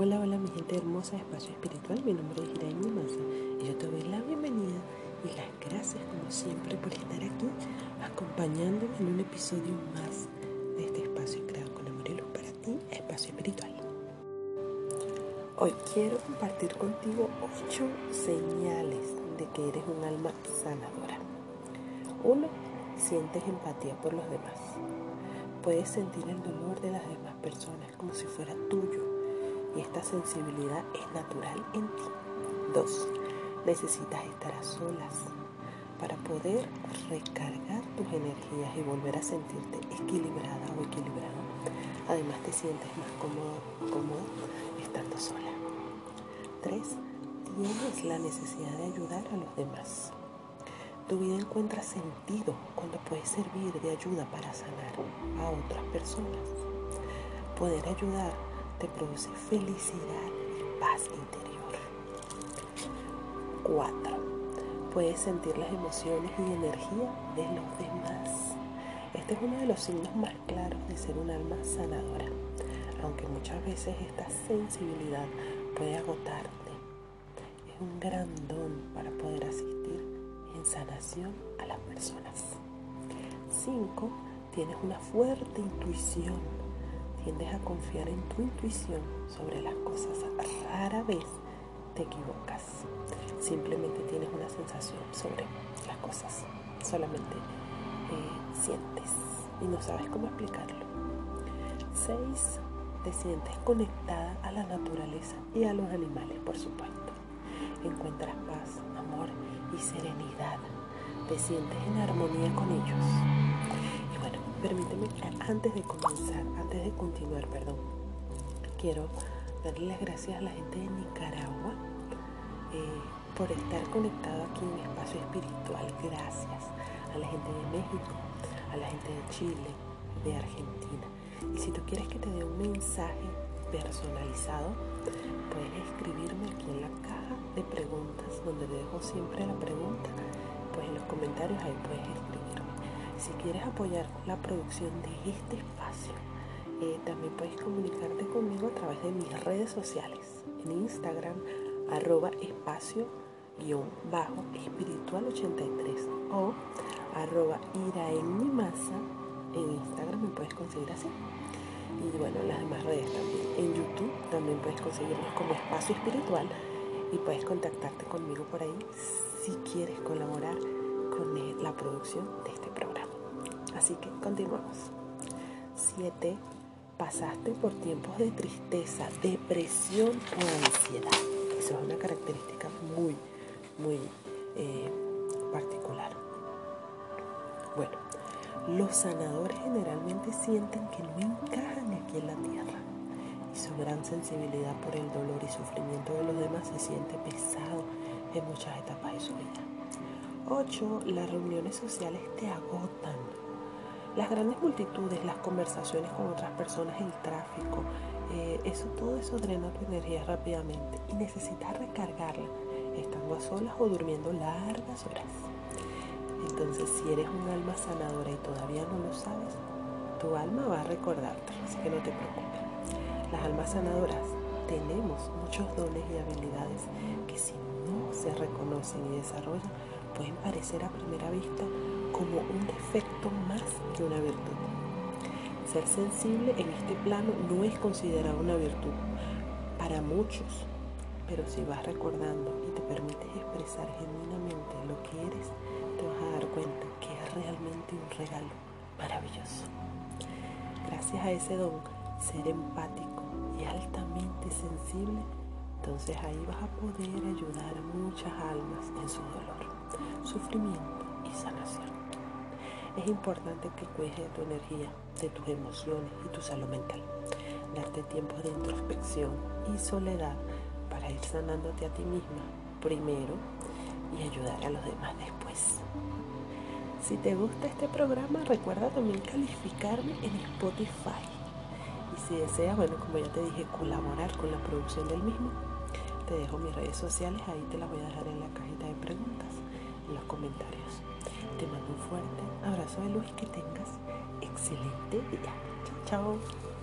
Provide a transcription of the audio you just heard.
Hola, hola mi gente hermosa de Espacio Espiritual, mi nombre es Iraín Massa y yo te doy la bienvenida y las gracias como siempre por estar aquí acompañándome en un episodio más de este espacio creado con amor y luz para ti, Espacio Espiritual. Hoy quiero compartir contigo ocho señales de que eres un alma sanadora. Uno, sientes empatía por los demás. Puedes sentir el dolor de las demás personas como si fuera tuyo esta sensibilidad es natural en ti. Dos, necesitas estar a solas para poder recargar tus energías y volver a sentirte equilibrada o equilibrado. Además te sientes más cómodo, cómodo estando sola. Tres, tienes la necesidad de ayudar a los demás. Tu vida encuentra sentido cuando puedes servir de ayuda para sanar a otras personas. Poder ayudar te produce felicidad y paz interior. 4. Puedes sentir las emociones y energía de los demás. Este es uno de los signos más claros de ser un alma sanadora, aunque muchas veces esta sensibilidad puede agotarte. Es un gran don para poder asistir en sanación a las personas. 5. Tienes una fuerte intuición tiendes a confiar en tu intuición sobre las cosas. Rara vez te equivocas. Simplemente tienes una sensación sobre las cosas. Solamente eh, sientes y no sabes cómo explicarlo. 6. Te sientes conectada a la naturaleza y a los animales, por supuesto. Encuentras paz, amor y serenidad. Te sientes en armonía con ellos Permíteme antes de comenzar, antes de continuar, perdón, quiero darle las gracias a la gente de Nicaragua eh, por estar conectado aquí en Espacio Espiritual. Gracias a la gente de México, a la gente de Chile, de Argentina. Y si tú quieres que te dé un mensaje personalizado, puedes escribirme aquí en la caja de preguntas, donde te dejo siempre la pregunta. Pues en los comentarios ahí puedes escribirme. Si quieres apoyar la producción de este espacio, eh, también puedes comunicarte conmigo a través de mis redes sociales. En Instagram, arroba espacio bajo espiritual 83 o arroba iraenmimasa en Instagram me puedes conseguir así. Y bueno en las demás redes también. En YouTube también puedes conseguirnos como espacio espiritual y puedes contactarte conmigo por ahí si quieres colaborar con la producción de este programa Así que continuamos. 7. Pasaste por tiempos de tristeza, depresión o ansiedad. Eso es una característica muy, muy eh, particular. Bueno, los sanadores generalmente sienten que no encajan aquí en la tierra y su gran sensibilidad por el dolor y sufrimiento de los demás se siente pesado en muchas etapas de su vida. 8. Las reuniones sociales te agotan las grandes multitudes, las conversaciones con otras personas, el tráfico, eh, eso, todo eso drena tu energía rápidamente y necesitas recargarla estando a solas o durmiendo largas horas. Entonces, si eres un alma sanadora y todavía no lo sabes, tu alma va a recordarte, así que no te preocupes. Las almas sanadoras tenemos muchos dones y habilidades que si no se reconocen y desarrollan, pueden parecer a primera vista como un defecto más que una virtud. Ser sensible en este plano no es considerado una virtud para muchos, pero si vas recordando y te permites expresar genuinamente lo que eres, te vas a dar cuenta que es realmente un regalo maravilloso. Gracias a ese don, ser empático y altamente sensible, entonces ahí vas a poder ayudar a muchas almas en su dolor, sufrimiento y sanación. Es importante que cuides de tu energía, de tus emociones y tu salud mental. Darte tiempo de introspección y soledad para ir sanándote a ti misma primero y ayudar a los demás después. Si te gusta este programa, recuerda también calificarme en Spotify. Y si deseas, bueno, como ya te dije, colaborar con la producción del mismo, te dejo mis redes sociales, ahí te las voy a dejar en la cajita de preguntas, en los comentarios. Te mando fuerte abrazo de luz y que tengas excelente día. Chao, chao.